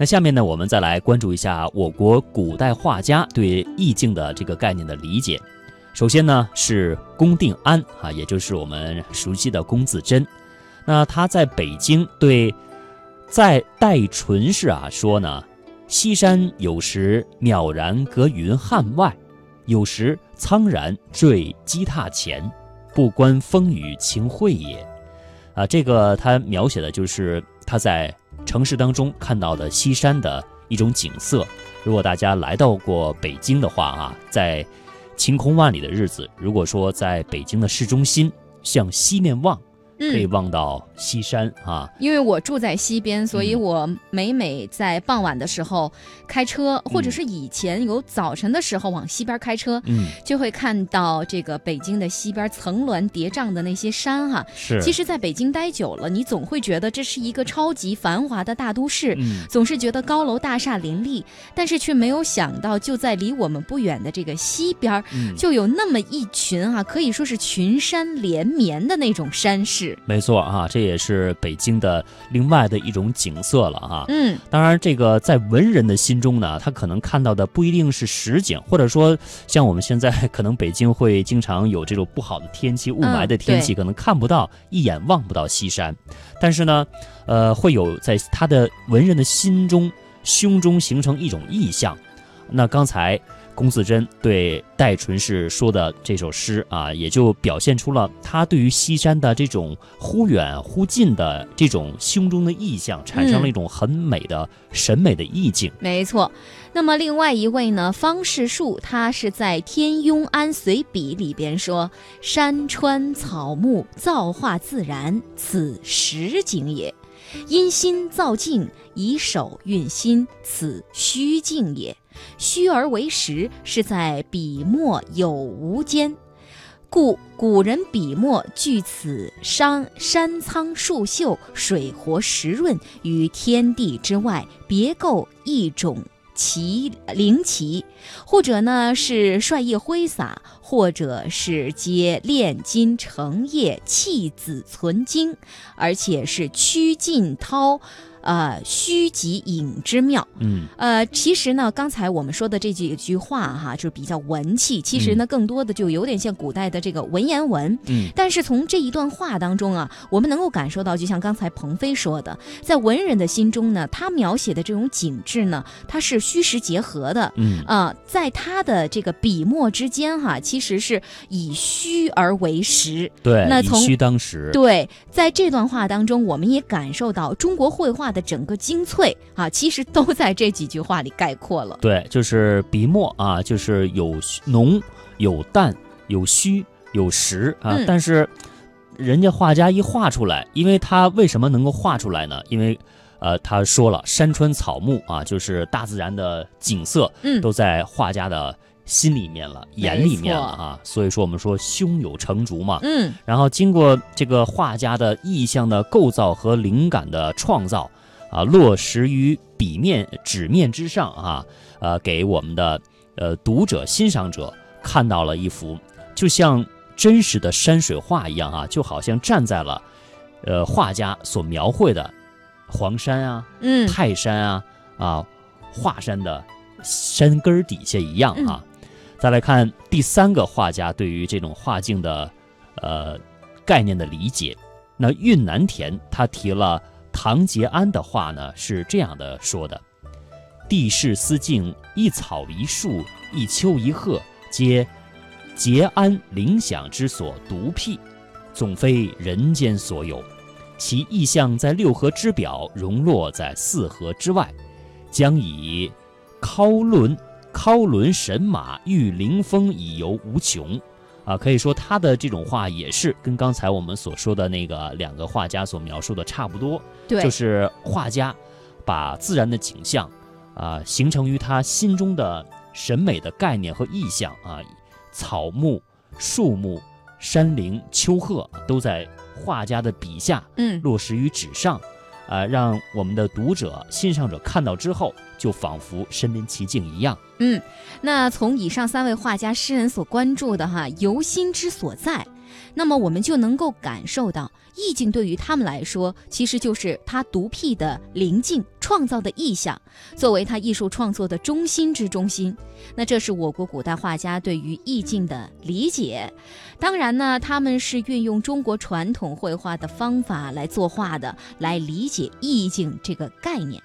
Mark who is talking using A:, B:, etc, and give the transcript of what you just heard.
A: 那下面呢，我们再来关注一下我国古代画家对意境的这个概念的理解。首先呢，是龚定安啊，也就是我们熟悉的龚自珍。那他在北京对在戴纯氏啊说呢：“西山有时渺然隔云汉外，有时苍然坠积榻前，不关风雨晴晦也。”啊，这个他描写的就是他在城市当中看到的西山的一种景色。如果大家来到过北京的话啊，在晴空万里的日子，如果说在北京的市中心向西面望。可以望到西山啊，
B: 因为我住在西边，所以我每每在傍晚的时候开车，或者是以前有早晨的时候往西边开车，
A: 嗯，
B: 就会看到这个北京的西边层峦叠嶂的那些山哈。
A: 是，
B: 其实，在北京待久了，你总会觉得这是一个超级繁华的大都市，
A: 嗯，
B: 总是觉得高楼大厦林立，但是却没有想到，就在离我们不远的这个西边，就有那么一群啊，可以说是群山连绵的那种山势。
A: 没错啊，这也是北京的另外的一种景色了哈。
B: 嗯，
A: 当然，这个在文人的心中呢，他可能看到的不一定是实景，或者说像我们现在可能北京会经常有这种不好的天气、雾霾的天气，可能看不到一眼望不到西山。但是呢，呃，会有在他的文人的心中、胸中形成一种意象。那刚才。龚自珍对戴纯是说的这首诗啊，也就表现出了他对于西山的这种忽远忽近的这种胸中的意象，产生了一种很美的审美的意境。
B: 没错。那么另外一位呢，方士树，他是在《天庸安随笔》里边说：“山川草木造化自然，此实景也；因心造境，以手运心，此虚境也。”虚而为实，是在笔墨有无间，故古人笔墨据此山山苍树秀、水活石润于天地之外，别构一种奇灵旗，或者呢是帅意挥洒，或者是皆炼金成液，弃子存精，而且是曲尽涛。呃，虚极隐之妙。
A: 嗯，
B: 呃，其实呢，刚才我们说的这几句话哈，就是比较文气。其实呢，更多的就有点像古代的这个文言文。
A: 嗯，
B: 但是从这一段话当中啊，我们能够感受到，就像刚才鹏飞说的，在文人的心中呢，他描写的这种景致呢，它是虚实结合的。
A: 嗯，
B: 啊，在他的这个笔墨之间哈，其实是以虚而为实。
A: 对，
B: 那从
A: 虚当实。
B: 对，在这段话当中，我们也感受到中国绘画。的整个精粹啊，其实都在这几句话里概括了。
A: 对，就是笔墨啊，就是有浓、有淡、有虚、有实啊。但是，人家画家一画出来，因为他为什么能够画出来呢？因为，呃，他说了，山川草木啊，就是大自然的景色，
B: 嗯，
A: 都在画家的。心里面了，眼里面了啊，所以说我们说胸有成竹嘛，
B: 嗯，
A: 然后经过这个画家的意象的构造和灵感的创造啊，落实于笔面纸面之上啊，呃，给我们的呃读者欣赏者看到了一幅就像真实的山水画一样啊，就好像站在了呃画家所描绘的黄山啊，
B: 嗯，
A: 泰山啊啊华山的山根底下一样啊。再来看第三个画家对于这种画境的，呃概念的理解。那运南田他提了唐杰安的话呢，是这样的说的：“地势思境，一草一树，一丘一壑，皆杰安灵想之所独辟，总非人间所有。其意象在六合之表，融落在四合之外，将以尻论。”尻轮神马御灵风以游无穷，啊，可以说他的这种画也是跟刚才我们所说的那个两个画家所描述的差不多，
B: 对，
A: 就是画家把自然的景象，啊，形成于他心中的审美的概念和意象啊，草木、树木、山林、丘壑都在画家的笔下，
B: 嗯，
A: 落实于纸上。啊，让我们的读者、欣赏者看到之后，就仿佛身临其境一样。
B: 嗯，那从以上三位画家、诗人所关注的哈由心之所在，那么我们就能够感受到意境对于他们来说，其实就是他独辟的灵境。创造的意象，作为他艺术创作的中心之中心。那这是我国古代画家对于意境的理解。当然呢，他们是运用中国传统绘画的方法来作画的，来理解意境这个概念。